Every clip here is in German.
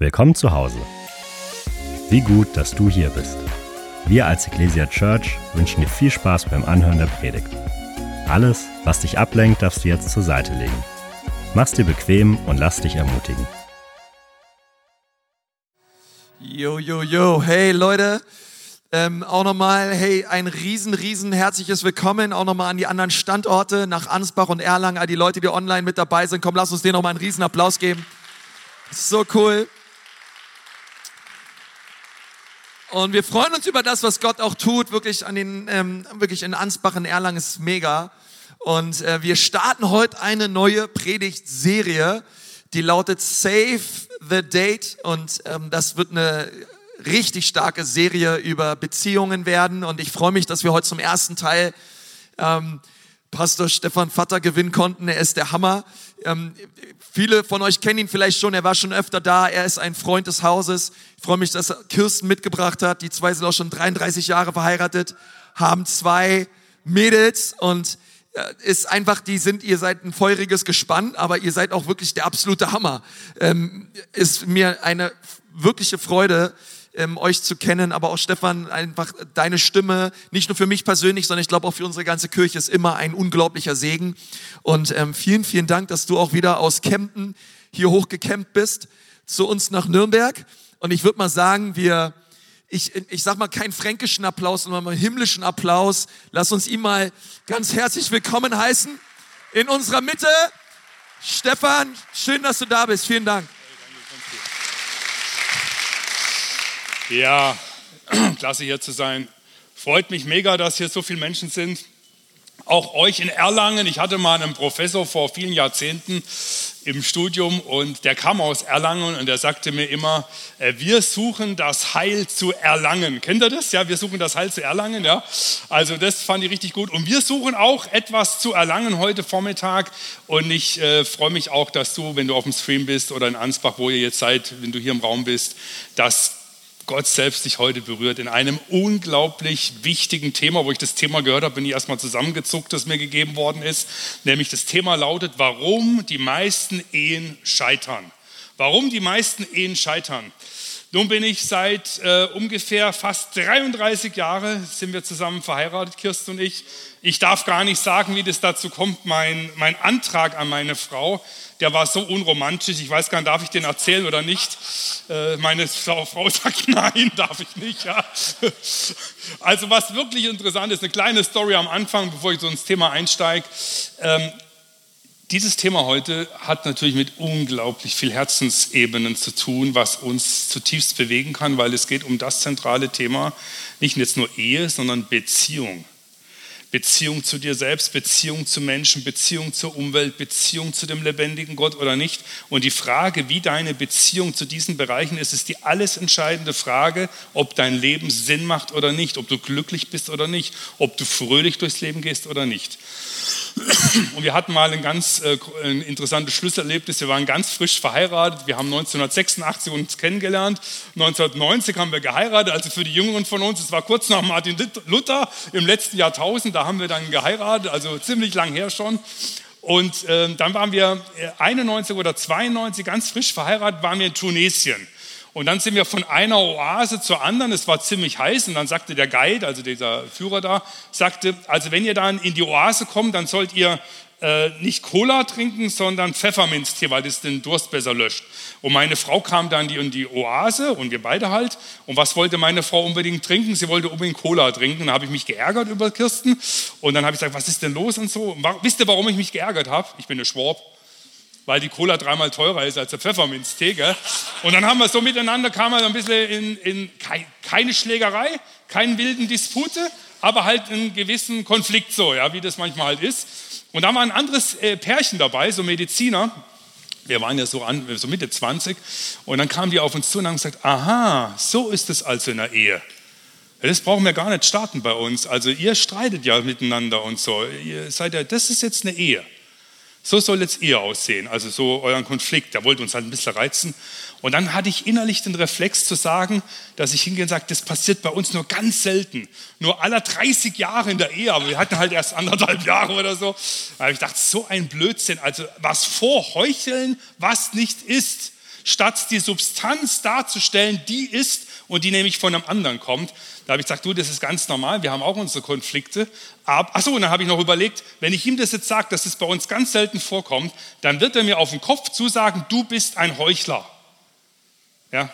Willkommen zu Hause. Wie gut, dass du hier bist. Wir als Ecclesia Church wünschen dir viel Spaß beim Anhören der Predigt. Alles, was dich ablenkt, darfst du jetzt zur Seite legen. Mach's dir bequem und lass dich ermutigen. Yo, yo, yo, hey Leute, ähm, auch nochmal, hey, ein riesen, riesen herzliches Willkommen auch nochmal an die anderen Standorte nach Ansbach und Erlangen, all die Leute, die online mit dabei sind. Komm, lass uns denen nochmal einen riesen Applaus geben. So cool. Und wir freuen uns über das, was Gott auch tut, wirklich an den, ähm, wirklich in Ansbach in Erlangen ist mega. Und äh, wir starten heute eine neue Predigtserie, die lautet Save the Date. Und ähm, das wird eine richtig starke Serie über Beziehungen werden. Und ich freue mich, dass wir heute zum ersten Teil ähm, Pastor Stefan Vatter gewinnen konnten. Er ist der Hammer. Ähm, viele von euch kennen ihn vielleicht schon. Er war schon öfter da. Er ist ein Freund des Hauses. Ich freue mich, dass er Kirsten mitgebracht hat. Die zwei sind auch schon 33 Jahre verheiratet, haben zwei Mädels und äh, ist einfach, die sind, ihr seid ein feuriges Gespann, aber ihr seid auch wirklich der absolute Hammer. Ähm, ist mir eine wirkliche Freude, ähm, euch zu kennen, aber auch Stefan, einfach deine Stimme, nicht nur für mich persönlich, sondern ich glaube auch für unsere ganze Kirche ist immer ein unglaublicher Segen. Und ähm, vielen, vielen Dank, dass du auch wieder aus Kempten hier hochgecampt bist zu uns nach Nürnberg. Und ich würde mal sagen, wir, ich, ich sag mal keinen fränkischen Applaus, sondern mal einen himmlischen Applaus. Lass uns ihn mal ganz herzlich willkommen heißen in unserer Mitte. Stefan, schön, dass du da bist. Vielen Dank. Ja, klasse hier zu sein. Freut mich mega, dass hier so viele Menschen sind. Auch euch in Erlangen. Ich hatte mal einen Professor vor vielen Jahrzehnten im Studium und der kam aus Erlangen und der sagte mir immer, äh, wir suchen das Heil zu erlangen. Kennt ihr das? Ja, wir suchen das Heil zu erlangen. Ja, also das fand ich richtig gut. Und wir suchen auch etwas zu erlangen heute Vormittag. Und ich äh, freue mich auch, dass du, wenn du auf dem Stream bist oder in Ansbach, wo ihr jetzt seid, wenn du hier im Raum bist, dass Gott selbst dich heute berührt in einem unglaublich wichtigen Thema, wo ich das Thema gehört habe, bin ich erstmal zusammengezuckt, das mir gegeben worden ist. Nämlich das Thema lautet, warum die meisten Ehen scheitern. Warum die meisten Ehen scheitern. Nun bin ich seit äh, ungefähr fast 33 Jahren sind wir zusammen verheiratet, Kirsten und ich. Ich darf gar nicht sagen, wie das dazu kommt. Mein, mein Antrag an meine Frau, der war so unromantisch. Ich weiß gar nicht, darf ich den erzählen oder nicht? Äh, meine Frau, Frau sagt, nein, darf ich nicht. Ja. Also was wirklich interessant ist, eine kleine Story am Anfang, bevor ich so ins Thema einsteige. Ähm, dieses Thema heute hat natürlich mit unglaublich viel Herzensebenen zu tun, was uns zutiefst bewegen kann, weil es geht um das zentrale Thema, nicht jetzt nur Ehe, sondern Beziehung. Beziehung zu dir selbst, Beziehung zu Menschen, Beziehung zur Umwelt, Beziehung zu dem lebendigen Gott oder nicht. Und die Frage, wie deine Beziehung zu diesen Bereichen ist, ist die alles entscheidende Frage, ob dein Leben Sinn macht oder nicht, ob du glücklich bist oder nicht, ob du fröhlich durchs Leben gehst oder nicht. Und wir hatten mal ein ganz äh, ein interessantes Schlusserlebnis. Wir waren ganz frisch verheiratet. Wir haben 1986 uns kennengelernt. 1990 haben wir geheiratet. Also für die Jüngeren von uns, es war kurz nach Martin Luther im letzten Jahrtausend. Da haben wir dann geheiratet, also ziemlich lang her schon. Und äh, dann waren wir 91 äh, oder 92 ganz frisch verheiratet, waren wir in Tunesien. Und dann sind wir von einer Oase zur anderen, es war ziemlich heiß und dann sagte der Guide, also dieser Führer da, sagte, also wenn ihr dann in die Oase kommt, dann sollt ihr äh, nicht Cola trinken, sondern Pfefferminztee, weil das den Durst besser löscht. Und meine Frau kam dann in die Oase und wir beide halt. Und was wollte meine Frau unbedingt trinken? Sie wollte unbedingt Cola trinken. Da habe ich mich geärgert über Kirsten. Und dann habe ich gesagt, was ist denn los und so. Und wisst ihr, warum ich mich geärgert habe? Ich bin eine Schwab weil die Cola dreimal teurer ist als der Pfefferminztee. Gell? Und dann haben wir so miteinander, kam man ein bisschen in, in keine Schlägerei, keinen wilden Dispute, aber halt einen gewissen Konflikt so, ja, wie das manchmal halt ist. Und da war ein anderes äh, Pärchen dabei, so Mediziner. Wir waren ja so, an, so Mitte 20. Und dann kamen die auf uns zu und haben gesagt, aha, so ist es also in der Ehe. Das brauchen wir gar nicht starten bei uns. Also ihr streitet ja miteinander und so. Ihr seid ja, das ist jetzt eine Ehe. So soll jetzt ihr aussehen, also so euren Konflikt. Der wollte uns halt ein bisschen reizen. Und dann hatte ich innerlich den Reflex zu sagen, dass ich hingehe und sage, das passiert bei uns nur ganz selten. Nur aller 30 Jahre in der Ehe, aber wir hatten halt erst anderthalb Jahre oder so. Da habe ich gedacht, so ein Blödsinn. Also was vorheucheln, was nicht ist. statt die Substanz darzustellen, die ist und die nämlich von einem anderen kommt. Da habe ich gesagt, du, das ist ganz normal, wir haben auch unsere Konflikte. achso, und dann habe ich noch überlegt, wenn ich ihm das jetzt sage, dass es bei uns ganz selten vorkommt, dann wird er mir auf den Kopf zusagen, du bist ein Heuchler. Ja,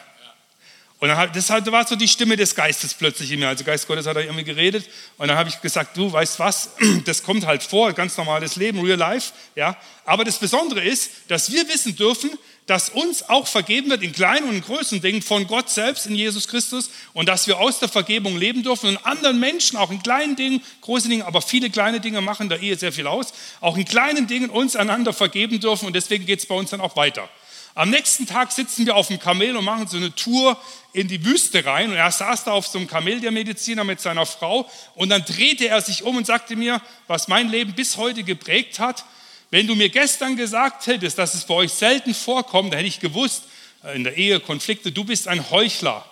und dann hat, das war so die Stimme des Geistes plötzlich in mir. Also Geist Gottes hat da irgendwie geredet. Und dann habe ich gesagt, du weißt was, das kommt halt vor, ganz normales Leben, real life. Ja. Aber das Besondere ist, dass wir wissen dürfen, dass uns auch vergeben wird in kleinen und in großen Dingen von Gott selbst in Jesus Christus und dass wir aus der Vergebung leben dürfen und anderen Menschen auch in kleinen Dingen, großen Dingen, aber viele kleine Dinge machen der Ehe sehr viel aus, auch in kleinen Dingen uns einander vergeben dürfen und deswegen geht es bei uns dann auch weiter. Am nächsten Tag sitzen wir auf dem Kamel und machen so eine Tour in die Wüste rein. Und er saß da auf so einem Kamel, der Mediziner, mit seiner Frau. Und dann drehte er sich um und sagte mir, was mein Leben bis heute geprägt hat. Wenn du mir gestern gesagt hättest, dass es bei euch selten vorkommt, dann hätte ich gewusst, äh, in der Ehe Konflikte, du bist ein Heuchler.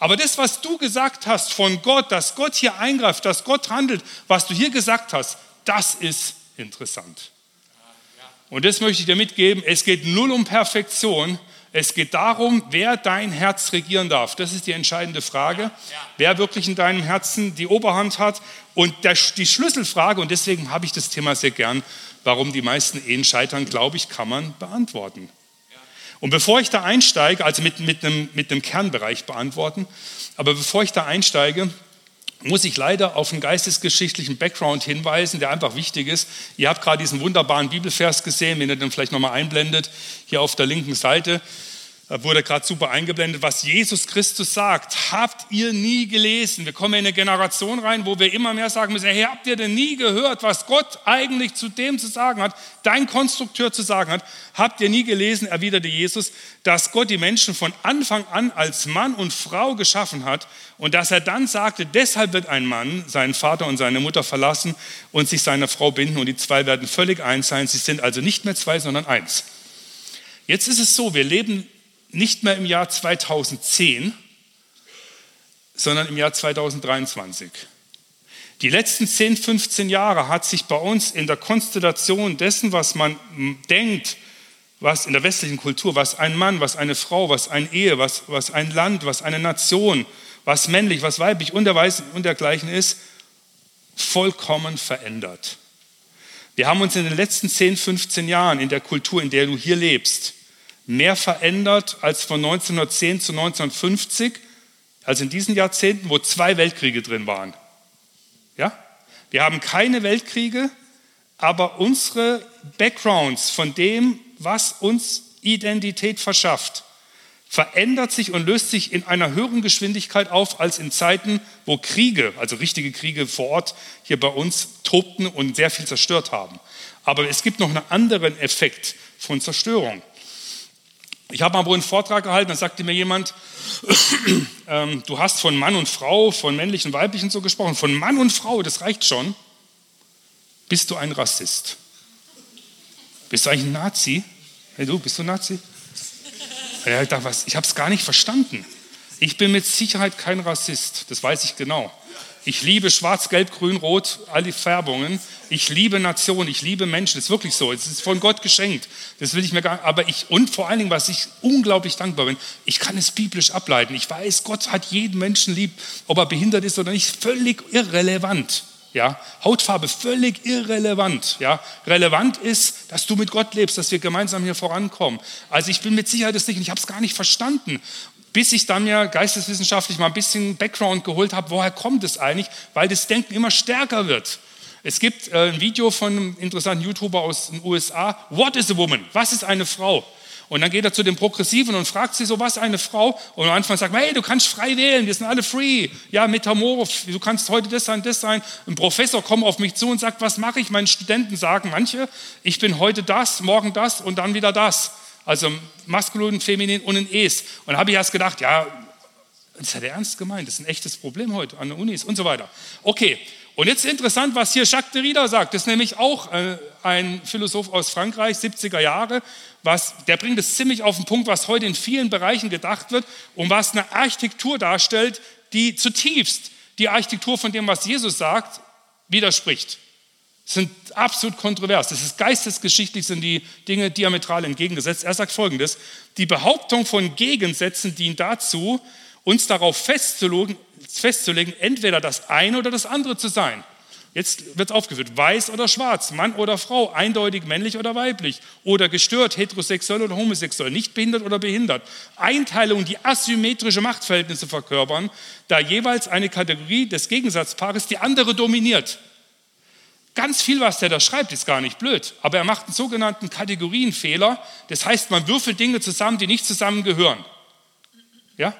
Aber das, was du gesagt hast von Gott, dass Gott hier eingreift, dass Gott handelt, was du hier gesagt hast, das ist interessant. Und das möchte ich dir mitgeben. Es geht null um Perfektion. Es geht darum, wer dein Herz regieren darf. Das ist die entscheidende Frage. Wer wirklich in deinem Herzen die Oberhand hat. Und die Schlüsselfrage, und deswegen habe ich das Thema sehr gern, warum die meisten Ehen scheitern, glaube ich, kann man beantworten. Und bevor ich da einsteige, also mit, mit, einem, mit einem Kernbereich beantworten, aber bevor ich da einsteige, muss ich leider auf einen geistesgeschichtlichen Background hinweisen, der einfach wichtig ist. Ihr habt gerade diesen wunderbaren Bibelvers gesehen, wenn ihr den vielleicht nochmal einblendet, hier auf der linken Seite. Wurde gerade super eingeblendet, was Jesus Christus sagt. Habt ihr nie gelesen? Wir kommen in eine Generation rein, wo wir immer mehr sagen müssen, hey, habt ihr denn nie gehört, was Gott eigentlich zu dem zu sagen hat, dein Konstrukteur zu sagen hat? Habt ihr nie gelesen, erwiderte Jesus, dass Gott die Menschen von Anfang an als Mann und Frau geschaffen hat und dass er dann sagte, deshalb wird ein Mann seinen Vater und seine Mutter verlassen und sich seiner Frau binden und die zwei werden völlig eins sein. Sie sind also nicht mehr zwei, sondern eins. Jetzt ist es so, wir leben nicht mehr im Jahr 2010, sondern im Jahr 2023. Die letzten 10, 15 Jahre hat sich bei uns in der Konstellation dessen, was man denkt, was in der westlichen Kultur, was ein Mann, was eine Frau, was eine Ehe, was, was ein Land, was eine Nation, was männlich, was weiblich und dergleichen ist, vollkommen verändert. Wir haben uns in den letzten 10, 15 Jahren in der Kultur, in der du hier lebst, mehr verändert als von 1910 zu 1950, also in diesen Jahrzehnten, wo zwei Weltkriege drin waren. Ja? Wir haben keine Weltkriege, aber unsere Backgrounds von dem, was uns Identität verschafft, verändert sich und löst sich in einer höheren Geschwindigkeit auf als in Zeiten, wo Kriege, also richtige Kriege vor Ort hier bei uns tobten und sehr viel zerstört haben. Aber es gibt noch einen anderen Effekt von Zerstörung. Ich habe mal wohl einen Vortrag gehalten, da sagte mir jemand, ähm, du hast von Mann und Frau, von männlichen und weiblichen so gesprochen, von Mann und Frau, das reicht schon. Bist du ein Rassist? Bist du eigentlich ein Nazi? Hey du, bist du ein Nazi? Ja, ich? Ich habe es gar nicht verstanden. Ich bin mit Sicherheit kein Rassist, das weiß ich genau. Ich liebe Schwarz, Gelb, Grün, Rot, all die Färbungen. Ich liebe Nationen, ich liebe Menschen. Das ist wirklich so. Es ist von Gott geschenkt. Das will ich mir gar aber ich, und vor allen Dingen, was ich unglaublich dankbar bin, ich kann es biblisch ableiten. Ich weiß, Gott hat jeden Menschen lieb, ob er behindert ist oder nicht, völlig irrelevant. Ja, Hautfarbe völlig irrelevant. Ja, relevant ist, dass du mit Gott lebst, dass wir gemeinsam hier vorankommen. Also ich bin mit Sicherheit das nicht und ich habe es gar nicht verstanden bis ich dann mir geisteswissenschaftlich mal ein bisschen Background geholt habe, woher kommt es eigentlich, weil das Denken immer stärker wird. Es gibt äh, ein Video von einem interessanten YouTuber aus den USA, What is a woman? Was ist eine Frau? Und dann geht er zu den Progressiven und fragt sie so, was eine Frau? Und am Anfang sagt man, hey, du kannst frei wählen, wir sind alle free. Ja, metamorph, du kannst heute das sein, das sein. Ein Professor kommt auf mich zu und sagt, was mache ich? Meine Studenten sagen manche, ich bin heute das, morgen das und dann wieder das. Also maskulin, feminin und ein Es. Und da habe ich erst gedacht, ja, das hat er ernst gemeint, das ist ein echtes Problem heute an den Unis und so weiter. Okay, und jetzt interessant, was hier Jacques Derrida sagt. Das ist nämlich auch äh, ein Philosoph aus Frankreich, 70er Jahre. Was, der bringt es ziemlich auf den Punkt, was heute in vielen Bereichen gedacht wird und was eine Architektur darstellt, die zutiefst die Architektur von dem, was Jesus sagt, widerspricht. Sind absolut kontrovers. Das ist geistesgeschichtlich, sind die Dinge diametral entgegengesetzt. Er sagt folgendes: Die Behauptung von Gegensätzen dient dazu, uns darauf festzulegen, festzulegen, entweder das eine oder das andere zu sein. Jetzt wird es aufgeführt, weiß oder schwarz, Mann oder Frau, eindeutig männlich oder weiblich oder gestört, heterosexuell oder homosexuell, nicht behindert oder behindert. Einteilung, die asymmetrische Machtverhältnisse verkörpern, da jeweils eine Kategorie des Gegensatzpaares die andere dominiert. Ganz viel, was der da schreibt, ist gar nicht blöd, aber er macht einen sogenannten Kategorienfehler. Das heißt, man würfelt Dinge zusammen, die nicht zusammengehören. Ja?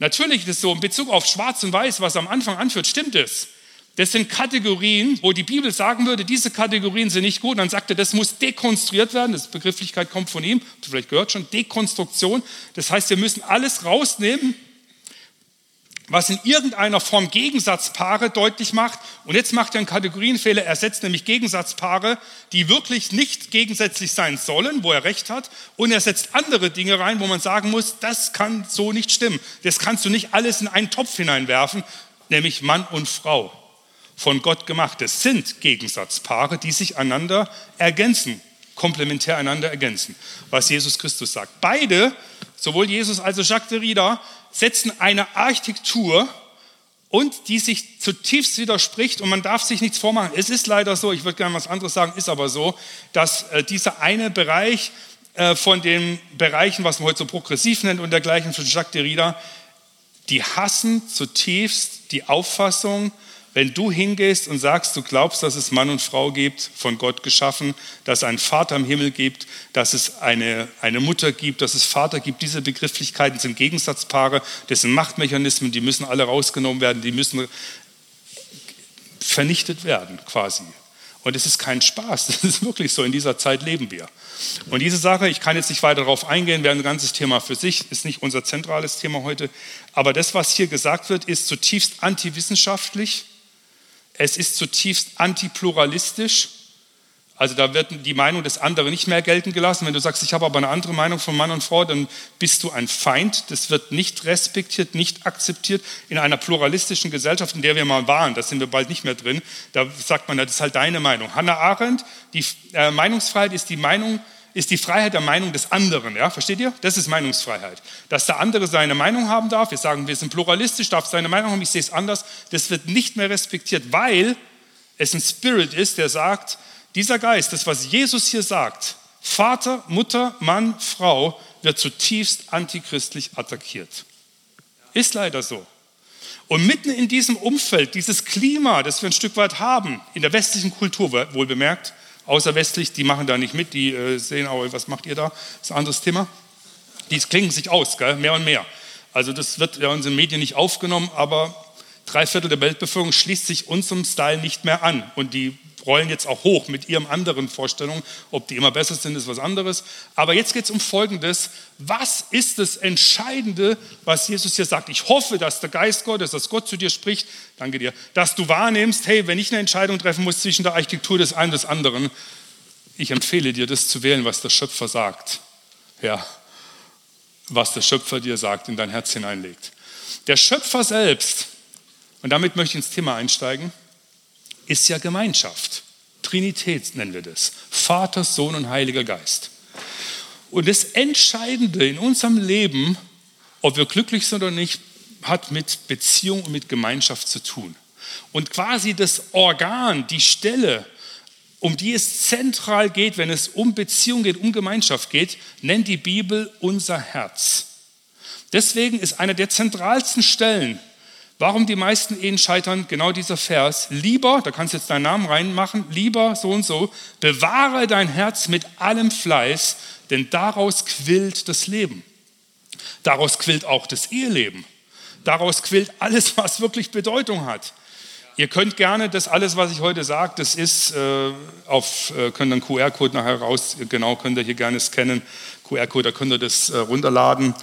Natürlich ist es so, in Bezug auf Schwarz und Weiß, was am Anfang anführt, stimmt es. Das sind Kategorien, wo die Bibel sagen würde, diese Kategorien sind nicht gut. Und dann sagt er, das muss dekonstruiert werden. Das Begrifflichkeit kommt von ihm. Du vielleicht gehört schon, Dekonstruktion. Das heißt, wir müssen alles rausnehmen, was in irgendeiner Form Gegensatzpaare deutlich macht. Und jetzt macht er einen Kategorienfehler. Er setzt nämlich Gegensatzpaare, die wirklich nicht gegensätzlich sein sollen, wo er recht hat. Und er setzt andere Dinge rein, wo man sagen muss, das kann so nicht stimmen. Das kannst du nicht alles in einen Topf hineinwerfen, nämlich Mann und Frau. Von Gott gemacht. Das sind Gegensatzpaare, die sich einander ergänzen, komplementär einander ergänzen, was Jesus Christus sagt. Beide, sowohl Jesus als auch Jacques Derrida, setzen eine Architektur und die sich zutiefst widerspricht und man darf sich nichts vormachen. Es ist leider so, ich würde gerne was anderes sagen, ist aber so, dass äh, dieser eine Bereich äh, von den Bereichen, was man heute so progressiv nennt und dergleichen von Jacques Derrida, die hassen zutiefst die Auffassung, wenn du hingehst und sagst, du glaubst, dass es Mann und Frau gibt, von Gott geschaffen, dass es einen Vater im Himmel gibt, dass es eine, eine Mutter gibt, dass es Vater gibt, diese Begrifflichkeiten sind Gegensatzpaare, das sind Machtmechanismen, die müssen alle rausgenommen werden, die müssen vernichtet werden quasi. Und es ist kein Spaß, das ist wirklich so, in dieser Zeit leben wir. Und diese Sache, ich kann jetzt nicht weiter darauf eingehen, wäre ein ganzes Thema für sich, ist nicht unser zentrales Thema heute. Aber das, was hier gesagt wird, ist zutiefst antiwissenschaftlich es ist zutiefst antipluralistisch. Also da wird die Meinung des anderen nicht mehr gelten gelassen. Wenn du sagst, ich habe aber eine andere Meinung von Mann und Frau, dann bist du ein Feind. Das wird nicht respektiert, nicht akzeptiert in einer pluralistischen Gesellschaft, in der wir mal waren. Da sind wir bald nicht mehr drin. Da sagt man, das ist halt deine Meinung. Hannah Arendt, die äh, Meinungsfreiheit ist die Meinung ist die Freiheit der Meinung des anderen. Ja? Versteht ihr? Das ist Meinungsfreiheit. Dass der andere seine Meinung haben darf, wir sagen, wir sind pluralistisch, darf seine Meinung haben, ich sehe es anders, das wird nicht mehr respektiert, weil es ein Spirit ist, der sagt, dieser Geist, das, was Jesus hier sagt, Vater, Mutter, Mann, Frau, wird zutiefst antichristlich attackiert. Ist leider so. Und mitten in diesem Umfeld, dieses Klima, das wir ein Stück weit haben, in der westlichen Kultur wohl bemerkt, außerwestlich, die machen da nicht mit, die äh, sehen auch, was macht ihr da? Das ist ein anderes Thema. Die klingen sich aus, gell? mehr und mehr. Also das wird ja in unseren Medien nicht aufgenommen, aber drei Viertel der Weltbevölkerung schließt sich unserem Style nicht mehr an. Und die rollen jetzt auch hoch mit ihren anderen Vorstellungen. Ob die immer besser sind, ist was anderes. Aber jetzt geht es um Folgendes. Was ist das Entscheidende, was Jesus hier sagt? Ich hoffe, dass der Geist Gottes, dass Gott zu dir spricht, danke dir, dass du wahrnimmst, hey, wenn ich eine Entscheidung treffen muss zwischen der Architektur des einen und des anderen, ich empfehle dir, das zu wählen, was der Schöpfer sagt. Ja, was der Schöpfer dir sagt, in dein Herz hineinlegt. Der Schöpfer selbst, und damit möchte ich ins Thema einsteigen, ist ja Gemeinschaft. Trinität nennen wir das. Vater, Sohn und Heiliger Geist. Und das Entscheidende in unserem Leben, ob wir glücklich sind oder nicht, hat mit Beziehung und mit Gemeinschaft zu tun. Und quasi das Organ, die Stelle, um die es zentral geht, wenn es um Beziehung geht, um Gemeinschaft geht, nennt die Bibel unser Herz. Deswegen ist eine der zentralsten Stellen Warum die meisten Ehen scheitern? Genau dieser Vers. Lieber, da kannst du jetzt deinen Namen reinmachen, lieber so und so, bewahre dein Herz mit allem Fleiß, denn daraus quillt das Leben. Daraus quillt auch das Eheleben. Daraus quillt alles, was wirklich Bedeutung hat. Ihr könnt gerne das alles, was ich heute sage, das ist äh, auf, äh, könnt einen QR-Code nachher raus, genau, könnt ihr hier gerne scannen. QR-Code, da könnt ihr das äh, runterladen,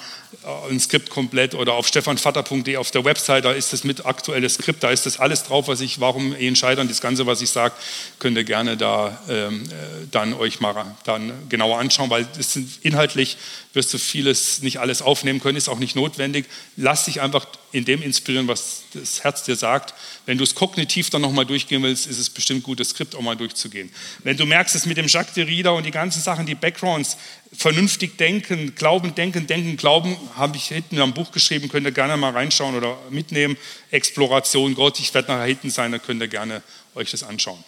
ein Skript komplett oder auf stefanvater.de auf der Website, da ist das mit aktuelles Skript, da ist das alles drauf, was ich, warum Ehen scheitern, das Ganze, was ich sage, könnt ihr gerne da ähm, äh, dann euch mal dann genauer anschauen, weil sind, inhaltlich wirst du vieles, nicht alles aufnehmen können, ist auch nicht notwendig. Lass dich einfach in dem inspirieren, was das Herz dir sagt. Wenn du es kognitiv dann nochmal durchgehen willst, ist es bestimmt gut, das Skript auch mal durchzugehen. Wenn du merkst, es mit dem Jacques Derrida und die ganzen Sachen, die Backgrounds, vernünftig denken, glauben, denken, denken, glauben, habe ich hinten am Buch geschrieben, könnt ihr gerne mal reinschauen oder mitnehmen. Exploration Gott, ich werde nachher hinten sein, da könnt ihr gerne euch das anschauen.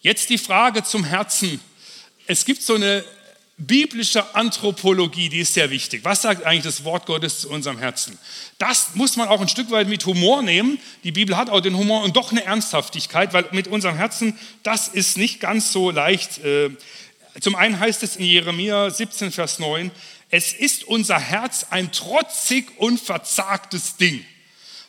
Jetzt die Frage zum Herzen. Es gibt so eine biblische Anthropologie, die ist sehr wichtig. Was sagt eigentlich das Wort Gottes zu unserem Herzen? Das muss man auch ein Stück weit mit Humor nehmen. Die Bibel hat auch den Humor und doch eine Ernsthaftigkeit, weil mit unserem Herzen, das ist nicht ganz so leicht. Äh, zum einen heißt es in Jeremia 17, Vers 9, es ist unser Herz ein trotzig und verzagtes Ding.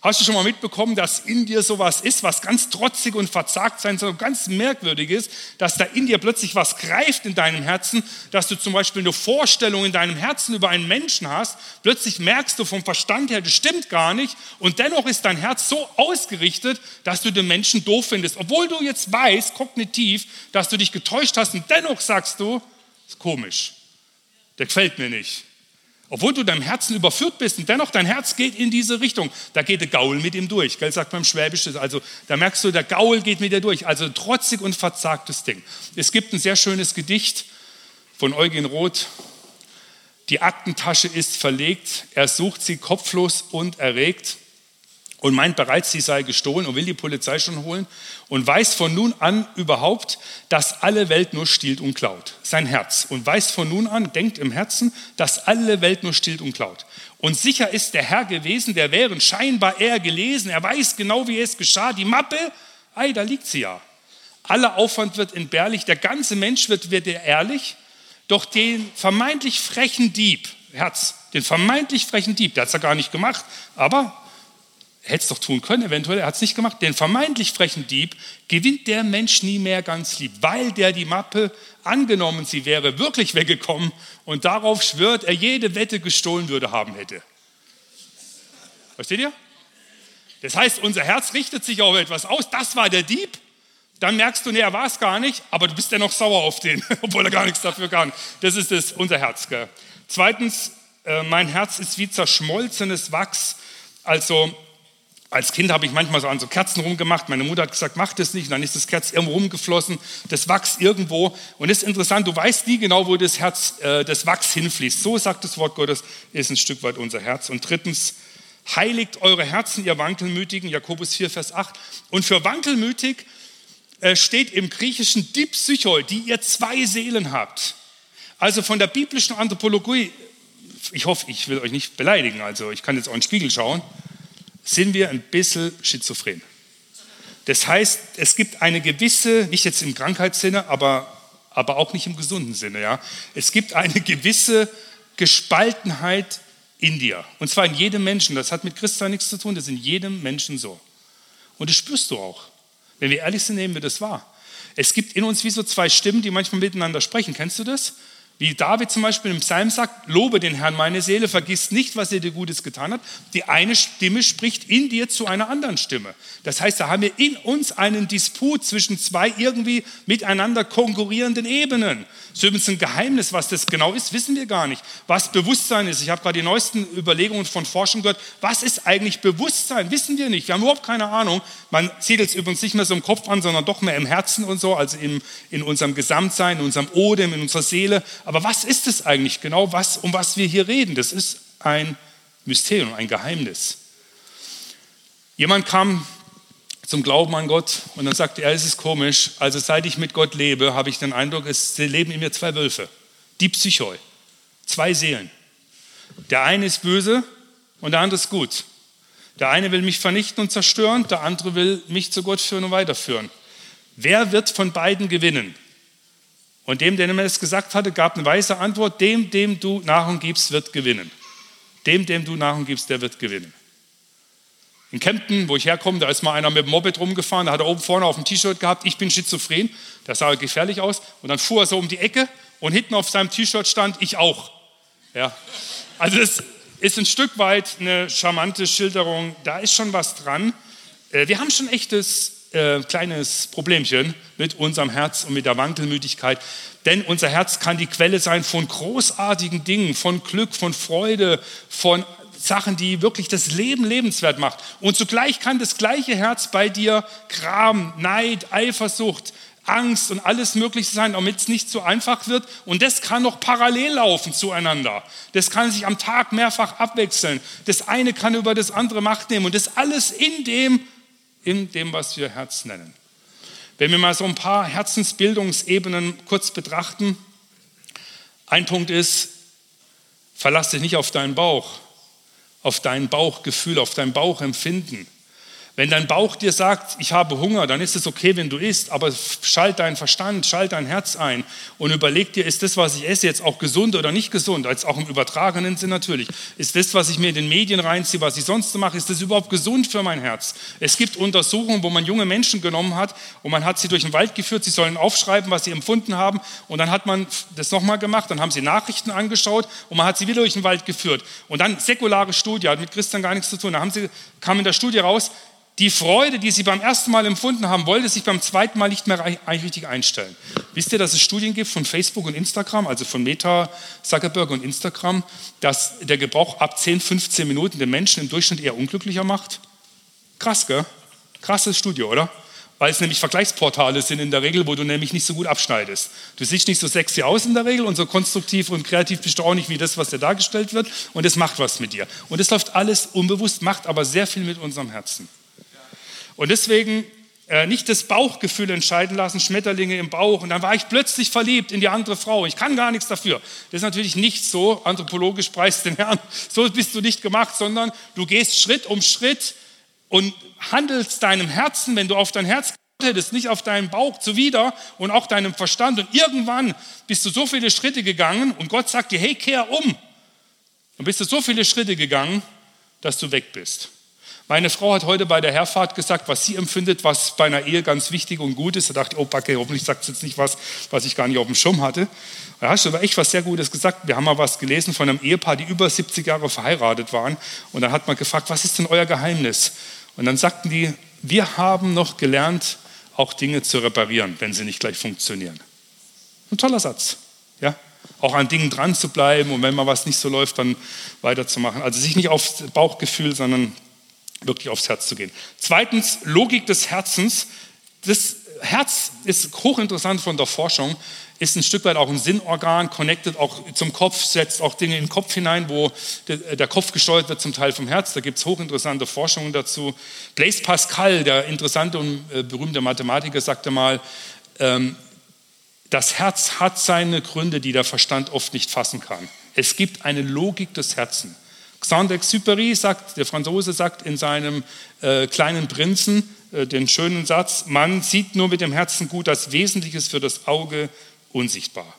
Hast du schon mal mitbekommen, dass in dir sowas ist, was ganz trotzig und verzagt sein soll, ganz merkwürdig ist, dass da in dir plötzlich was greift in deinem Herzen, dass du zum Beispiel eine Vorstellung in deinem Herzen über einen Menschen hast, plötzlich merkst du vom Verstand her, das stimmt gar nicht und dennoch ist dein Herz so ausgerichtet, dass du den Menschen doof findest, obwohl du jetzt weißt, kognitiv, dass du dich getäuscht hast und dennoch sagst du, ist komisch, der gefällt mir nicht. Obwohl du deinem Herzen überführt bist und dennoch dein Herz geht in diese Richtung. Da geht der Gaul mit ihm durch, gell, sagt man im Schwäbisch. Also da merkst du, der Gaul geht mit dir durch. Also trotzig und verzagtes Ding. Es gibt ein sehr schönes Gedicht von Eugen Roth. Die Aktentasche ist verlegt, er sucht sie kopflos und erregt und meint bereits, sie sei gestohlen und will die Polizei schon holen und weiß von nun an überhaupt, dass alle Welt nur stiehlt und klaut. Sein Herz. Und weiß von nun an, denkt im Herzen, dass alle Welt nur stiehlt und klaut. Und sicher ist der Herr gewesen, der wären scheinbar er gelesen. Er weiß genau, wie es geschah. Die Mappe, ei, da liegt sie ja. Aller Aufwand wird entbehrlich, der ganze Mensch wird, wird ehrlich. Doch den vermeintlich frechen Dieb, Herz, den vermeintlich frechen Dieb, der hat es ja gar nicht gemacht, aber hätte es doch tun können, eventuell, er hat es nicht gemacht, den vermeintlich frechen Dieb gewinnt der Mensch nie mehr ganz lieb, weil der die Mappe, angenommen sie wäre wirklich weggekommen und darauf schwört, er jede Wette gestohlen würde haben hätte. Versteht ihr? Das heißt, unser Herz richtet sich auf etwas aus, das war der Dieb, dann merkst du, nee, er war es gar nicht, aber du bist ja noch sauer auf den, obwohl er gar nichts dafür kann. Das ist das, unser Herz. Gell? Zweitens, äh, mein Herz ist wie zerschmolzenes Wachs. Also als Kind habe ich manchmal so an so Kerzen rumgemacht. Meine Mutter hat gesagt, mach das nicht. Und dann ist das Kerz irgendwo rumgeflossen. Das Wachs irgendwo. Und es ist interessant, du weißt nie genau, wo das Herz, äh, das Wachs hinfließt. So sagt das Wort Gottes, ist ein Stück weit unser Herz. Und drittens, heiligt eure Herzen, ihr Wankelmütigen. Jakobus 4, Vers 8. Und für wankelmütig äh, steht im Griechischen Dipsychoi, die ihr zwei Seelen habt. Also von der biblischen Anthropologie, ich hoffe, ich will euch nicht beleidigen, also ich kann jetzt auch in den Spiegel schauen sind wir ein bisschen schizophren. Das heißt, es gibt eine gewisse, nicht jetzt im Krankheitssinne, aber, aber auch nicht im gesunden Sinne, ja. Es gibt eine gewisse Gespaltenheit in dir. Und zwar in jedem Menschen. Das hat mit Christsein nichts zu tun, das ist in jedem Menschen so. Und das spürst du auch. Wenn wir ehrlich sind, nehmen wir das wahr. Es gibt in uns wie so zwei Stimmen, die manchmal miteinander sprechen. Kennst du das? Wie David zum Beispiel im Psalm sagt, lobe den Herrn meine Seele, vergiss nicht, was er dir Gutes getan hat. Die eine Stimme spricht in dir zu einer anderen Stimme. Das heißt, da haben wir in uns einen Disput zwischen zwei irgendwie miteinander konkurrierenden Ebenen. Das ist übrigens ein Geheimnis, was das genau ist, wissen wir gar nicht. Was Bewusstsein ist, ich habe gerade die neuesten Überlegungen von Forschung gehört, was ist eigentlich Bewusstsein, wissen wir nicht. Wir haben überhaupt keine Ahnung. Man sieht es übrigens nicht mehr so im Kopf an, sondern doch mehr im Herzen und so, also im, in unserem Gesamtsein, in unserem Odem, in unserer Seele. Aber was ist es eigentlich genau, was, um was wir hier reden? Das ist ein Mysterium, ein Geheimnis. Jemand kam zum Glauben an Gott und dann sagte er, es ist komisch, also seit ich mit Gott lebe, habe ich den Eindruck, es leben in mir zwei Wölfe, die Psychoi, zwei Seelen. Der eine ist böse und der andere ist gut. Der eine will mich vernichten und zerstören, der andere will mich zu Gott führen und weiterführen. Wer wird von beiden gewinnen? Und dem, der mir das gesagt hatte, gab eine weise Antwort, dem, dem du Nahrung gibst, wird gewinnen. Dem, dem du Nahrung gibst, der wird gewinnen. In Kempten, wo ich herkomme, da ist mal einer mit dem Moped rumgefahren, da hat er oben vorne auf dem T-Shirt gehabt, ich bin schizophren, das sah gefährlich aus. Und dann fuhr er so um die Ecke und hinten auf seinem T-Shirt stand, ich auch. Ja. Also es ist ein Stück weit eine charmante Schilderung, da ist schon was dran. Äh, wir haben schon echtes äh, kleines Problemchen mit unserem Herz und mit der Wankelmütigkeit, denn unser Herz kann die Quelle sein von großartigen Dingen, von Glück, von Freude, von Sachen, die wirklich das Leben lebenswert macht. Und zugleich kann das gleiche Herz bei dir Gram, Neid, Eifersucht, Angst und alles Mögliche sein, damit es nicht so einfach wird. Und das kann noch parallel laufen zueinander. Das kann sich am Tag mehrfach abwechseln. Das eine kann über das andere Macht nehmen. Und das alles in dem, in dem, was wir Herz nennen. Wenn wir mal so ein paar Herzensbildungsebenen kurz betrachten, ein Punkt ist, verlass dich nicht auf deinen Bauch, auf dein Bauchgefühl, auf dein Bauchempfinden. Wenn dein Bauch dir sagt, ich habe Hunger, dann ist es okay, wenn du isst, aber schalt deinen Verstand, schalt dein Herz ein und überleg dir, ist das, was ich esse, jetzt auch gesund oder nicht gesund, als auch im übertragenen Sinn natürlich. Ist das, was ich mir in den Medien reinziehe, was ich sonst mache, ist das überhaupt gesund für mein Herz? Es gibt Untersuchungen, wo man junge Menschen genommen hat und man hat sie durch den Wald geführt, sie sollen aufschreiben, was sie empfunden haben und dann hat man das nochmal gemacht, dann haben sie Nachrichten angeschaut und man hat sie wieder durch den Wald geführt. Und dann säkulare Studie, hat mit Christian gar nichts zu tun, da haben sie, kam in der Studie raus, die Freude, die sie beim ersten Mal empfunden haben, wollte sich beim zweiten Mal nicht mehr richtig einstellen. Wisst ihr, dass es Studien gibt von Facebook und Instagram, also von Meta, Zuckerberg und Instagram, dass der Gebrauch ab 10, 15 Minuten den Menschen im Durchschnitt eher unglücklicher macht? Krass, gell? Krasses Studie, oder? Weil es nämlich Vergleichsportale sind in der Regel, wo du nämlich nicht so gut abschneidest. Du siehst nicht so sexy aus in der Regel und so konstruktiv und kreativ bist du auch nicht wie das, was dir dargestellt wird. Und es macht was mit dir. Und es läuft alles unbewusst, macht aber sehr viel mit unserem Herzen. Und deswegen äh, nicht das Bauchgefühl entscheiden lassen, Schmetterlinge im Bauch. Und dann war ich plötzlich verliebt in die andere Frau. Ich kann gar nichts dafür. Das ist natürlich nicht so, anthropologisch preist den Herrn, so bist du nicht gemacht, sondern du gehst Schritt um Schritt und handelst deinem Herzen, wenn du auf dein Herz hättest, nicht auf deinen Bauch zuwider und auch deinem Verstand. Und irgendwann bist du so viele Schritte gegangen und Gott sagt dir, hey, kehr um. Und bist du so viele Schritte gegangen, dass du weg bist. Meine Frau hat heute bei der Herfahrt gesagt, was sie empfindet, was bei einer Ehe ganz wichtig und gut ist. Da dachte ich, oh Backe, hoffentlich sagt sie jetzt nicht was, was ich gar nicht auf dem Schirm hatte. Da hast du aber echt was sehr Gutes gesagt. Wir haben mal was gelesen von einem Ehepaar, die über 70 Jahre verheiratet waren. Und dann hat man gefragt, was ist denn euer Geheimnis? Und dann sagten die, wir haben noch gelernt, auch Dinge zu reparieren, wenn sie nicht gleich funktionieren. Ein toller Satz. Ja? Auch an Dingen dran zu bleiben und wenn mal was nicht so läuft, dann weiterzumachen. Also sich nicht aufs Bauchgefühl, sondern wirklich aufs Herz zu gehen. Zweitens, Logik des Herzens. Das Herz ist hochinteressant von der Forschung, ist ein Stück weit auch ein Sinnorgan, connected auch zum Kopf, setzt auch Dinge in den Kopf hinein, wo der, Kopf gesteuert wird, zum Teil vom Herz. Da gibt es hochinteressante Forschungen dazu. Blaise Pascal, der interessante und äh, berühmte Mathematiker, sagte mal, ähm, das Herz hat seine Gründe, die der Verstand oft nicht fassen kann. Es gibt eine Logik des Herzens. Saint-Exupéry sagt, der Franzose sagt in seinem äh, kleinen Prinzen äh, den schönen Satz, man sieht nur mit dem Herzen gut, das Wesentliches für das Auge unsichtbar.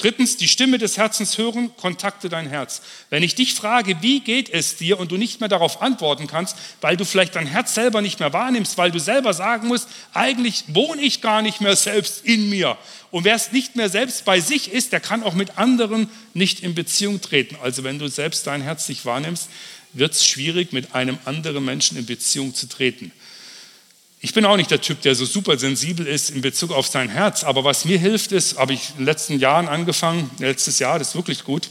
Drittens, die Stimme des Herzens hören, kontakte dein Herz. Wenn ich dich frage, wie geht es dir und du nicht mehr darauf antworten kannst, weil du vielleicht dein Herz selber nicht mehr wahrnimmst, weil du selber sagen musst, eigentlich wohne ich gar nicht mehr selbst in mir. Und wer es nicht mehr selbst bei sich ist, der kann auch mit anderen nicht in Beziehung treten. Also wenn du selbst dein Herz nicht wahrnimmst, wird es schwierig, mit einem anderen Menschen in Beziehung zu treten. Ich bin auch nicht der Typ, der so super sensibel ist in Bezug auf sein Herz, aber was mir hilft, ist, habe ich in den letzten Jahren angefangen, letztes Jahr, das ist wirklich gut,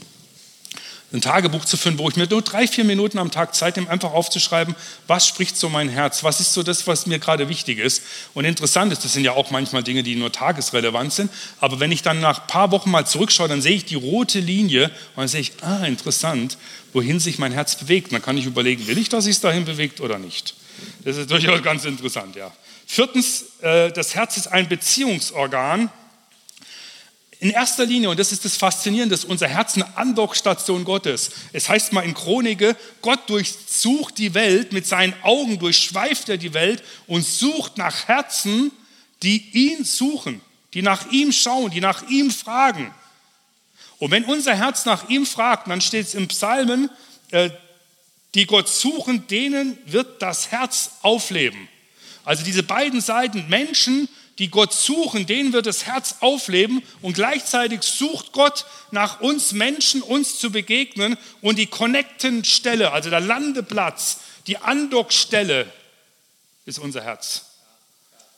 ein Tagebuch zu führen, wo ich mir nur drei, vier Minuten am Tag Zeit nehme, einfach aufzuschreiben, was spricht so mein Herz, was ist so das, was mir gerade wichtig ist. Und interessant ist, das sind ja auch manchmal Dinge, die nur tagesrelevant sind, aber wenn ich dann nach ein paar Wochen mal zurückschaue, dann sehe ich die rote Linie und dann sehe ich, ah, interessant, wohin sich mein Herz bewegt. Und dann kann ich überlegen, will ich, dass es dahin bewegt oder nicht. Das ist durchaus ganz interessant, ja. Viertens, äh, das Herz ist ein Beziehungsorgan. In erster Linie, und das ist das Faszinierende, ist unser Herz eine Andockstation Gottes. Es heißt mal in Chronike, Gott durchsucht die Welt, mit seinen Augen durchschweift er die Welt und sucht nach Herzen, die ihn suchen, die nach ihm schauen, die nach ihm fragen. Und wenn unser Herz nach ihm fragt, dann steht es im Psalmen, äh, die Gott suchen, denen wird das Herz aufleben. Also diese beiden Seiten, Menschen, die Gott suchen, denen wird das Herz aufleben und gleichzeitig sucht Gott nach uns Menschen, uns zu begegnen und die Connecten-Stelle, also der Landeplatz, die Andockstelle ist unser Herz.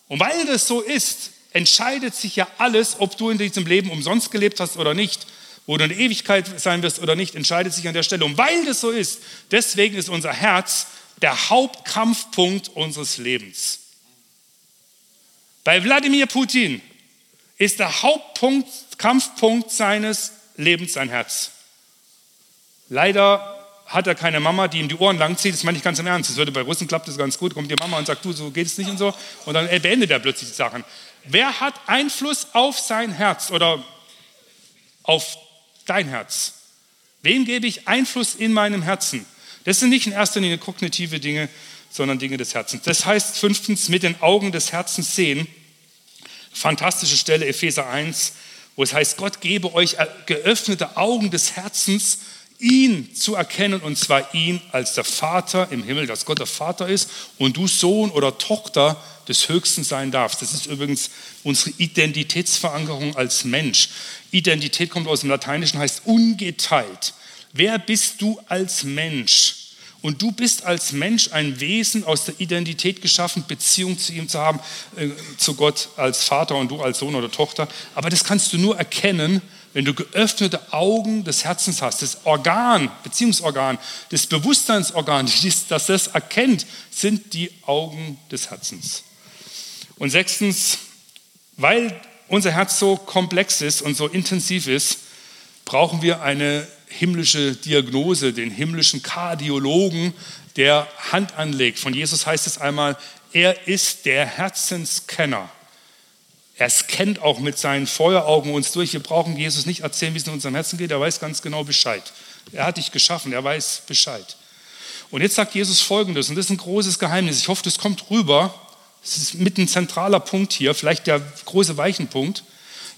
Und weil das so ist, entscheidet sich ja alles, ob du in diesem Leben umsonst gelebt hast oder nicht, wo du in Ewigkeit sein wirst oder nicht, entscheidet sich an der Stelle. Und weil das so ist, deswegen ist unser Herz der Hauptkampfpunkt unseres Lebens. Bei Wladimir Putin ist der Hauptpunkt, Kampfpunkt seines Lebens sein Herz. Leider hat er keine Mama, die ihm die Ohren langzieht. Das meine ich ganz im Ernst. Das würde bei Russen klappt das ganz gut. Kommt die Mama und sagt, du, so geht es nicht und so. Und dann beendet er plötzlich die Sachen. Wer hat Einfluss auf sein Herz oder auf dein Herz? Wem gebe ich Einfluss in meinem Herzen? Das sind nicht in erster Linie kognitive Dinge, sondern Dinge des Herzens. Das heißt fünftens, mit den Augen des Herzens sehen. Fantastische Stelle, Epheser 1, wo es heißt, Gott gebe euch geöffnete Augen des Herzens, ihn zu erkennen, und zwar ihn als der Vater im Himmel, dass Gott der Vater ist und du Sohn oder Tochter des Höchsten sein darfst. Das ist übrigens unsere Identitätsverankerung als Mensch. Identität kommt aus dem Lateinischen, heißt ungeteilt. Wer bist du als Mensch? Und du bist als Mensch ein Wesen aus der Identität geschaffen, Beziehung zu ihm zu haben, äh, zu Gott als Vater und du als Sohn oder Tochter. Aber das kannst du nur erkennen, wenn du geöffnete Augen des Herzens hast. Das Organ, Beziehungsorgan, das Bewusstseinsorgan, das das erkennt, sind die Augen des Herzens. Und sechstens, weil unser Herz so komplex ist und so intensiv ist, brauchen wir eine himmlische Diagnose, den himmlischen Kardiologen, der Hand anlegt. Von Jesus heißt es einmal, er ist der Herzenskenner. Er scannt auch mit seinen Feueraugen uns durch. Wir brauchen Jesus nicht erzählen, wie es in unserem Herzen geht. Er weiß ganz genau Bescheid. Er hat dich geschaffen, er weiß Bescheid. Und jetzt sagt Jesus Folgendes, und das ist ein großes Geheimnis. Ich hoffe, das kommt rüber. Das ist mit ein zentraler Punkt hier, vielleicht der große Weichenpunkt.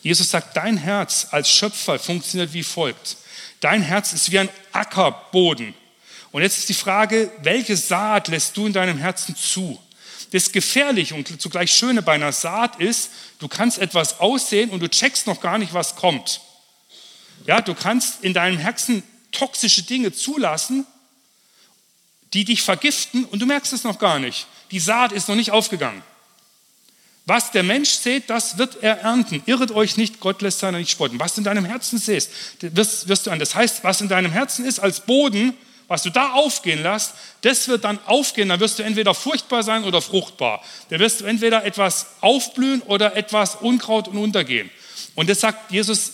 Jesus sagt, dein Herz als Schöpfer funktioniert wie folgt. Dein Herz ist wie ein Ackerboden. Und jetzt ist die Frage, welche Saat lässt du in deinem Herzen zu? Das Gefährliche und zugleich Schöne bei einer Saat ist, du kannst etwas aussehen und du checkst noch gar nicht, was kommt. Ja, du kannst in deinem Herzen toxische Dinge zulassen, die dich vergiften und du merkst es noch gar nicht. Die Saat ist noch nicht aufgegangen. Was der Mensch sät, das wird er ernten. Irret euch nicht, Gott lässt seiner nicht spotten. Was in deinem Herzen säst, wirst, wirst du an. Das heißt, was in deinem Herzen ist als Boden, was du da aufgehen lässt, das wird dann aufgehen. Dann wirst du entweder furchtbar sein oder fruchtbar. Da wirst du entweder etwas aufblühen oder etwas Unkraut und untergehen. Und das sagt Jesus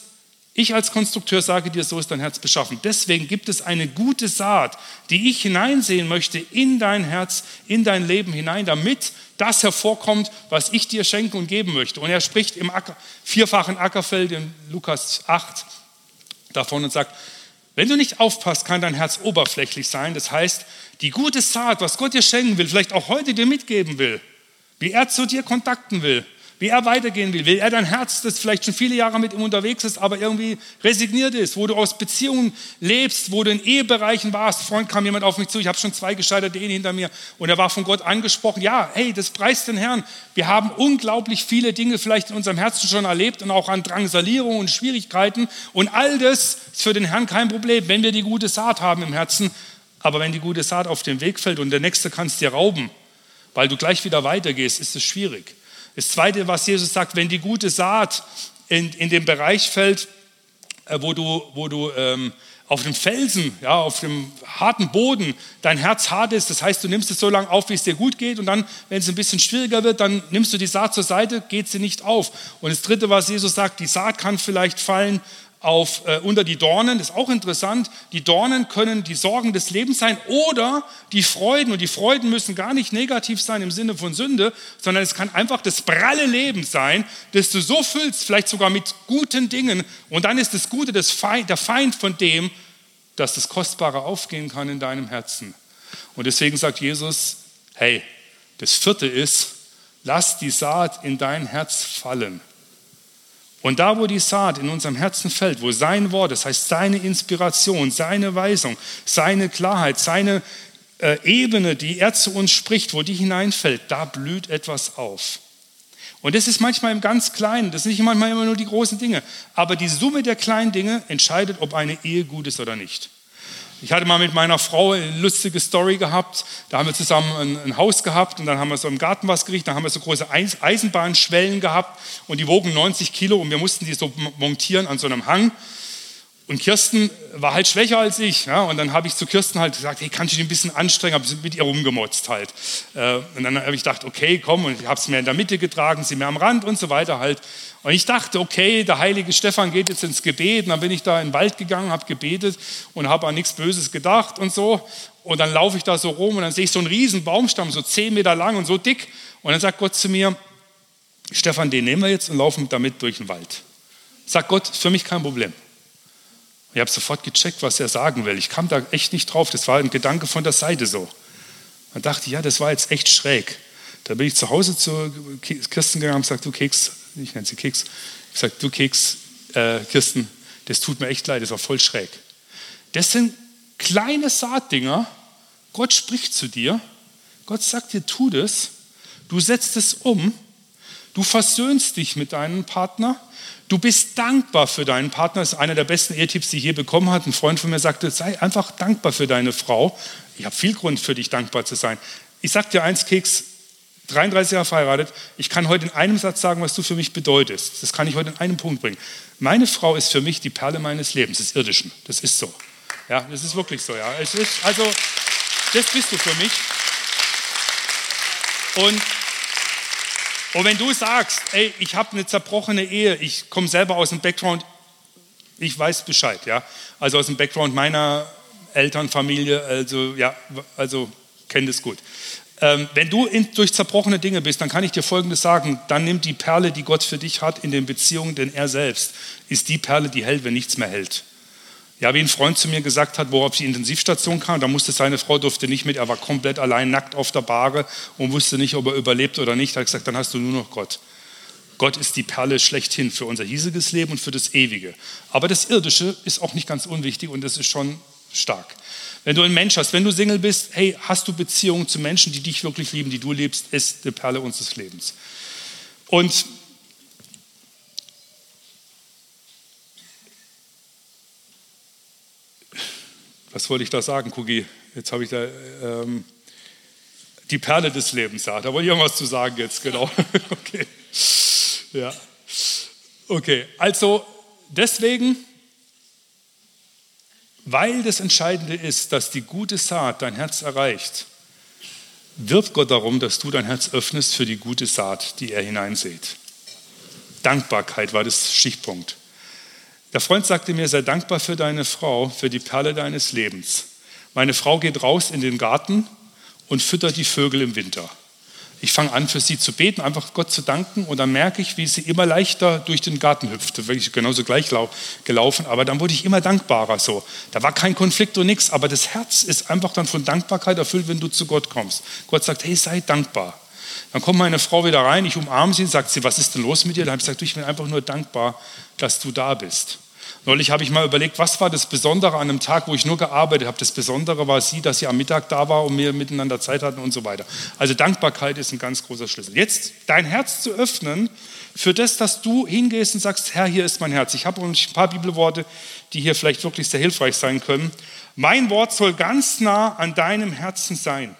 ich als Konstrukteur sage dir, so ist dein Herz beschaffen. Deswegen gibt es eine gute Saat, die ich hineinsehen möchte in dein Herz, in dein Leben hinein, damit das hervorkommt, was ich dir schenken und geben möchte. Und er spricht im Acker, vierfachen Ackerfeld in Lukas 8 davon und sagt, wenn du nicht aufpasst, kann dein Herz oberflächlich sein. Das heißt, die gute Saat, was Gott dir schenken will, vielleicht auch heute dir mitgeben will, wie er zu dir kontakten will, wie er weitergehen will. Will er dein Herz, das vielleicht schon viele Jahre mit ihm unterwegs ist, aber irgendwie resigniert ist, wo du aus Beziehungen lebst, wo du in Ehebereichen warst. Freund kam jemand auf mich zu, ich habe schon zwei gescheiterte Ehen hinter mir und er war von Gott angesprochen. Ja, hey, das preist den Herrn. Wir haben unglaublich viele Dinge vielleicht in unserem Herzen schon erlebt und auch an Drangsalierung und Schwierigkeiten und all das ist für den Herrn kein Problem, wenn wir die gute Saat haben im Herzen. Aber wenn die gute Saat auf den Weg fällt und der Nächste kann es dir rauben, weil du gleich wieder weitergehst, ist es schwierig. Das Zweite, was Jesus sagt, wenn die gute Saat in, in den Bereich fällt, äh, wo du, wo du ähm, auf dem Felsen, ja, auf dem harten Boden dein Herz hart ist, das heißt, du nimmst es so lange auf, wie es dir gut geht und dann, wenn es ein bisschen schwieriger wird, dann nimmst du die Saat zur Seite, geht sie nicht auf. Und das Dritte, was Jesus sagt, die Saat kann vielleicht fallen auf, äh, unter die Dornen. Das ist auch interessant. Die Dornen können die Sorgen des Lebens sein oder die Freuden. Und die Freuden müssen gar nicht negativ sein im Sinne von Sünde, sondern es kann einfach das pralle Leben sein, das du so füllst, vielleicht sogar mit guten Dingen. Und dann ist das Gute das Feind, der Feind von dem, dass das Kostbare aufgehen kann in deinem Herzen. Und deswegen sagt Jesus, hey, das vierte ist, lass die Saat in dein Herz fallen. Und da, wo die Saat in unserem Herzen fällt, wo sein Wort, das heißt seine Inspiration, seine Weisung, seine Klarheit, seine äh, Ebene, die er zu uns spricht, wo die hineinfällt, da blüht etwas auf. Und das ist manchmal im ganz Kleinen, das sind nicht manchmal immer nur die großen Dinge. Aber die Summe der kleinen Dinge entscheidet, ob eine Ehe gut ist oder nicht. Ich hatte mal mit meiner Frau eine lustige Story gehabt. Da haben wir zusammen ein, ein, Haus gehabt und dann haben wir so im Garten was gerichtet. Da haben wir so große Eisenbahnschwellen gehabt und die wogen 90 Kilo und wir mussten die so montieren an so einem Hang. Und Kirsten war halt schwächer als ich. Ja? Und dann habe ich zu Kirsten halt gesagt, hey, kannst du dich ein bisschen anstrengen? Habe mit ihr rumgemotzt halt. Äh, und dann habe ich gedacht, okay, komm. Und ich habe es mehr in der Mitte getragen, sie mehr am Rand und so weiter halt. Und ich dachte, okay, der heilige Stefan geht jetzt ins Gebet. Und dann bin ich da in den Wald gegangen, habe gebetet und habe an nichts Böses gedacht und so. Und dann laufe ich da so rum und dann sehe ich so einen riesen Baumstamm, so zehn Meter lang und so dick. Und dann sagt Gott zu mir, Stefan, den nehmen wir jetzt und laufen damit durch den Wald. Sagt Gott, für mich kein Problem. Ich habe sofort gecheckt, was er sagen will. Ich kam da echt nicht drauf. Das war ein Gedanke von der Seite so. Man dachte, ja, das war jetzt echt schräg. Da bin ich zu Hause zu Kirsten gegangen und gesagt, du Keks, ich nenne sie Keks, ich sage, du Keks, äh, Kirsten, das tut mir echt leid, das war voll schräg. Das sind kleine Saatdinger. Gott spricht zu dir. Gott sagt dir, tu das. Du setzt es um. Du versöhnst dich mit deinem Partner. Du bist dankbar für deinen Partner. Das ist einer der besten Ehetipps, die ich je bekommen habe. Ein Freund von mir sagte, sei einfach dankbar für deine Frau. Ich habe viel Grund für dich dankbar zu sein. Ich sage dir eins, Keks, 33 Jahre verheiratet. Ich kann heute in einem Satz sagen, was du für mich bedeutest. Das kann ich heute in einem Punkt bringen. Meine Frau ist für mich die Perle meines Lebens, des Irdischen. Das ist so. Ja, das ist wirklich so. Ja, ist, also, das bist du für mich. Und und wenn du sagst, ey, ich habe eine zerbrochene Ehe, ich komme selber aus dem Background, ich weiß Bescheid, ja, also aus dem Background meiner Elternfamilie, also ja, also kenne das gut. Ähm, wenn du in, durch zerbrochene Dinge bist, dann kann ich dir Folgendes sagen: Dann nimm die Perle, die Gott für dich hat in den Beziehungen, denn er selbst ist die Perle, die hält, wenn nichts mehr hält. Ja, wie ein Freund zu mir gesagt hat, wo auf die Intensivstation kam, da musste seine Frau durfte nicht mit, er war komplett allein nackt auf der Bahre und wusste nicht, ob er überlebt oder nicht. Er hat gesagt, dann hast du nur noch Gott. Gott ist die Perle schlechthin für unser hiesiges Leben und für das Ewige. Aber das Irdische ist auch nicht ganz unwichtig und das ist schon stark. Wenn du ein Mensch hast, wenn du Single bist, hey, hast du Beziehungen zu Menschen, die dich wirklich lieben, die du liebst, ist die Perle unseres Lebens. Und was wollte ich da sagen, Kugi? Jetzt habe ich da ähm, die Perle des Lebens da. Da wollte ich irgendwas zu sagen jetzt, genau. okay. Ja. Okay, also deswegen, weil das Entscheidende ist, dass die gute Saat dein Herz erreicht, wirbt Gott darum, dass du dein Herz öffnest für die gute Saat, die er hineinsät. Dankbarkeit war das Stichpunkt. Der Freund sagte mir, sei dankbar für deine Frau, für die Perle deines Lebens. Meine Frau geht raus in den Garten und füttert die Vögel im Winter. Ich fange an, für sie zu beten, einfach Gott zu danken und dann merke ich, wie sie immer leichter durch den Garten hüpfte. Wirklich genauso gleich gelaufen, aber dann wurde ich immer dankbarer so. Da war kein Konflikt und nichts, aber das Herz ist einfach dann von Dankbarkeit erfüllt, wenn du zu Gott kommst. Gott sagt, hey, sei dankbar. Dann kommt meine Frau wieder rein, ich umarme sie und sagt sie, was ist denn los mit dir? Dann habe ich gesagt, ich bin einfach nur dankbar, dass du da bist. Neulich habe ich mal überlegt, was war das Besondere an einem Tag, wo ich nur gearbeitet habe. Das Besondere war sie, dass sie am Mittag da war und wir miteinander Zeit hatten und so weiter. Also Dankbarkeit ist ein ganz großer Schlüssel. Jetzt dein Herz zu öffnen für das, dass du hingehst und sagst, Herr, hier ist mein Herz. Ich habe ein paar Bibelworte, die hier vielleicht wirklich sehr hilfreich sein können. Mein Wort soll ganz nah an deinem Herzen sein.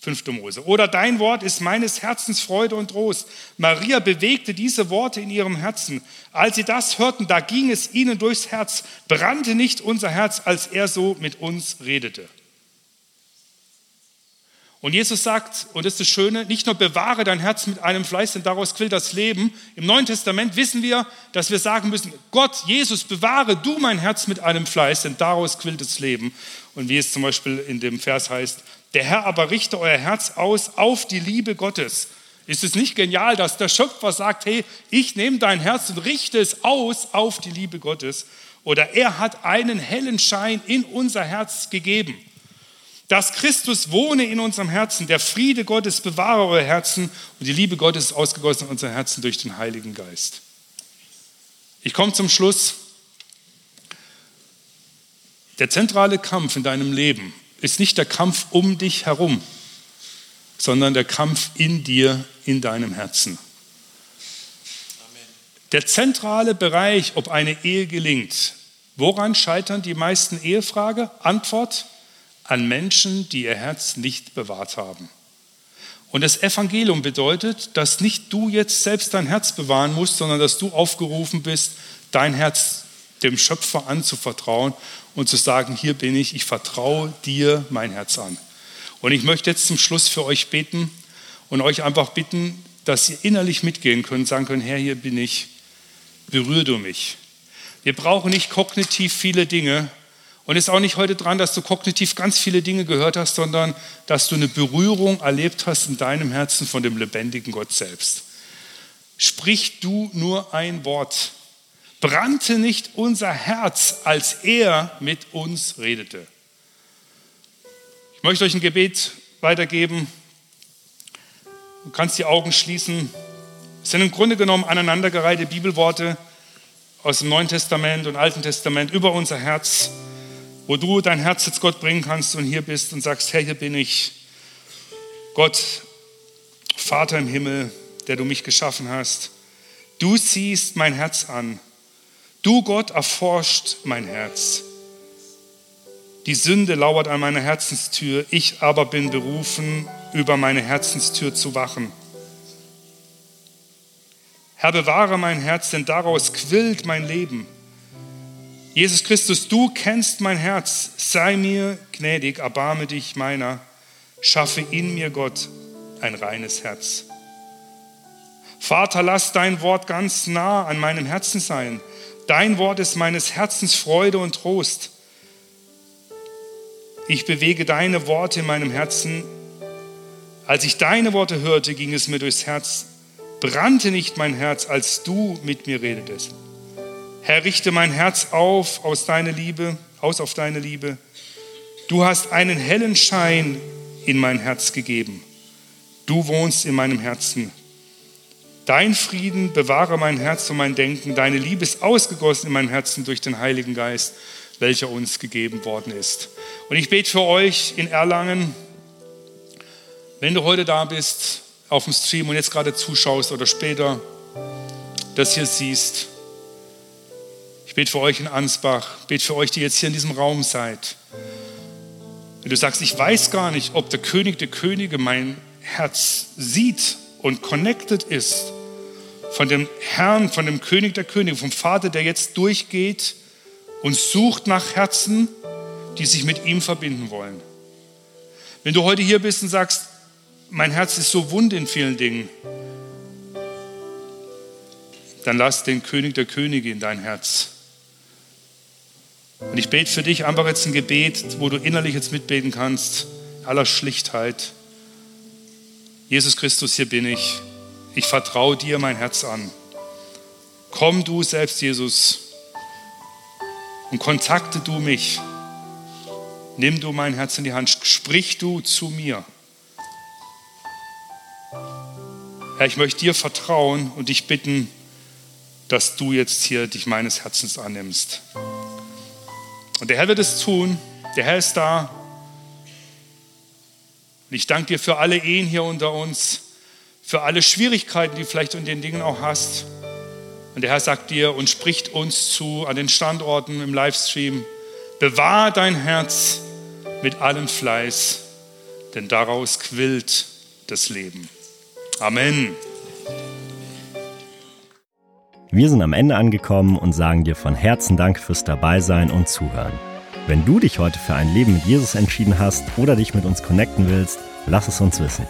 5. Mose. Oder dein Wort ist meines Herzens Freude und Trost. Maria bewegte diese Worte in ihrem Herzen. Als sie das hörten, da ging es ihnen durchs Herz. Brannte nicht unser Herz, als er so mit uns redete. Und Jesus sagt, und das ist das Schöne, nicht nur bewahre dein Herz mit einem Fleiß, denn daraus quillt das Leben. Im Neuen Testament wissen wir, dass wir sagen müssen, Gott, Jesus, bewahre du mein Herz mit einem Fleiß, denn daraus quillt das Leben. Und wie es zum Beispiel in dem Vers heißt, der Herr aber richte euer Herz aus auf die Liebe Gottes. Ist es nicht genial, dass der Schöpfer sagt, hey, ich nehme dein Herz und richte es aus auf die Liebe Gottes? Oder er hat einen hellen Schein in unser Herz gegeben. Dass Christus wohne in unserem Herzen, der Friede Gottes bewahre euer Herzen und die Liebe Gottes ist ausgegossen in unser Herzen durch den Heiligen Geist. Ich komme zum Schluss. Der zentrale Kampf in deinem Leben ist nicht der Kampf um dich herum, sondern der Kampf in dir, in deinem Herzen. Der zentrale Bereich, ob eine Ehe gelingt, woran scheitern die meisten Ehefrage? Antwort, an Menschen, die ihr Herz nicht bewahrt haben. Und das Evangelium bedeutet, dass nicht du jetzt selbst dein Herz bewahren musst, sondern dass du aufgerufen bist, dein Herz dem Schöpfer anzuvertrauen und zu sagen, hier bin ich, ich vertraue dir mein Herz an. Und ich möchte jetzt zum Schluss für euch beten und euch einfach bitten, dass ihr innerlich mitgehen könnt, sagen können, Herr, hier bin ich, berühr du mich. Wir brauchen nicht kognitiv viele Dinge, und es ist auch nicht heute dran, dass du kognitiv ganz viele Dinge gehört hast, sondern dass du eine Berührung erlebt hast in deinem Herzen von dem lebendigen Gott selbst. Sprich du nur ein Wort. Brannte nicht unser Herz, als er mit uns redete. Ich möchte euch ein Gebet weitergeben. Du kannst die Augen schließen. Es sind im Grunde genommen aneinandergereihte Bibelworte aus dem Neuen Testament und Alten Testament über unser Herz wo du dein Herz jetzt Gott bringen kannst und hier bist und sagst, Herr, hier bin ich. Gott, Vater im Himmel, der du mich geschaffen hast, du siehst mein Herz an. Du, Gott, erforscht mein Herz. Die Sünde lauert an meiner Herzenstür, ich aber bin berufen, über meine Herzenstür zu wachen. Herr, bewahre mein Herz, denn daraus quillt mein Leben. Jesus Christus, du kennst mein Herz, sei mir gnädig, erbarme dich meiner, schaffe in mir, Gott, ein reines Herz. Vater, lass dein Wort ganz nah an meinem Herzen sein. Dein Wort ist meines Herzens Freude und Trost. Ich bewege deine Worte in meinem Herzen. Als ich deine Worte hörte, ging es mir durchs Herz. Brannte nicht mein Herz, als du mit mir redetest. Herr, richte mein Herz auf aus deiner Liebe, aus auf deine Liebe. Du hast einen hellen Schein in mein Herz gegeben. Du wohnst in meinem Herzen. Dein Frieden bewahre mein Herz und mein Denken. Deine Liebe ist ausgegossen in mein Herzen durch den Heiligen Geist, welcher uns gegeben worden ist. Und ich bete für euch in Erlangen, wenn du heute da bist auf dem Stream und jetzt gerade zuschaust oder später das hier siehst, ich bete für euch in Ansbach, bete für euch, die jetzt hier in diesem Raum seid. Wenn du sagst, ich weiß gar nicht, ob der König der Könige mein Herz sieht und connected ist von dem Herrn, von dem König der Könige, vom Vater, der jetzt durchgeht und sucht nach Herzen, die sich mit ihm verbinden wollen. Wenn du heute hier bist und sagst, mein Herz ist so wund in vielen Dingen, dann lass den König der Könige in dein Herz. Und ich bete für dich einfach jetzt ein Gebet, wo du innerlich jetzt mitbeten kannst, aller Schlichtheit. Jesus Christus, hier bin ich. Ich vertraue dir mein Herz an. Komm du selbst, Jesus, und kontakte du mich. Nimm du mein Herz in die Hand. Sprich du zu mir. Herr, ich möchte dir vertrauen und dich bitten, dass du jetzt hier dich meines Herzens annimmst. Und der Herr wird es tun. Der Herr ist da. Und ich danke dir für alle Ehen hier unter uns, für alle Schwierigkeiten, die du vielleicht in den Dingen auch hast. Und der Herr sagt dir und spricht uns zu an den Standorten im Livestream, bewahr dein Herz mit allem Fleiß, denn daraus quillt das Leben. Amen. Wir sind am Ende angekommen und sagen dir von Herzen Dank fürs Dabeisein und Zuhören. Wenn du dich heute für ein Leben mit Jesus entschieden hast oder dich mit uns connecten willst, lass es uns wissen.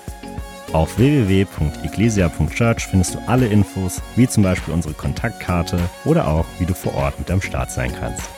Auf www.ecclesia.church findest du alle Infos, wie zum Beispiel unsere Kontaktkarte oder auch, wie du vor Ort mit am Start sein kannst.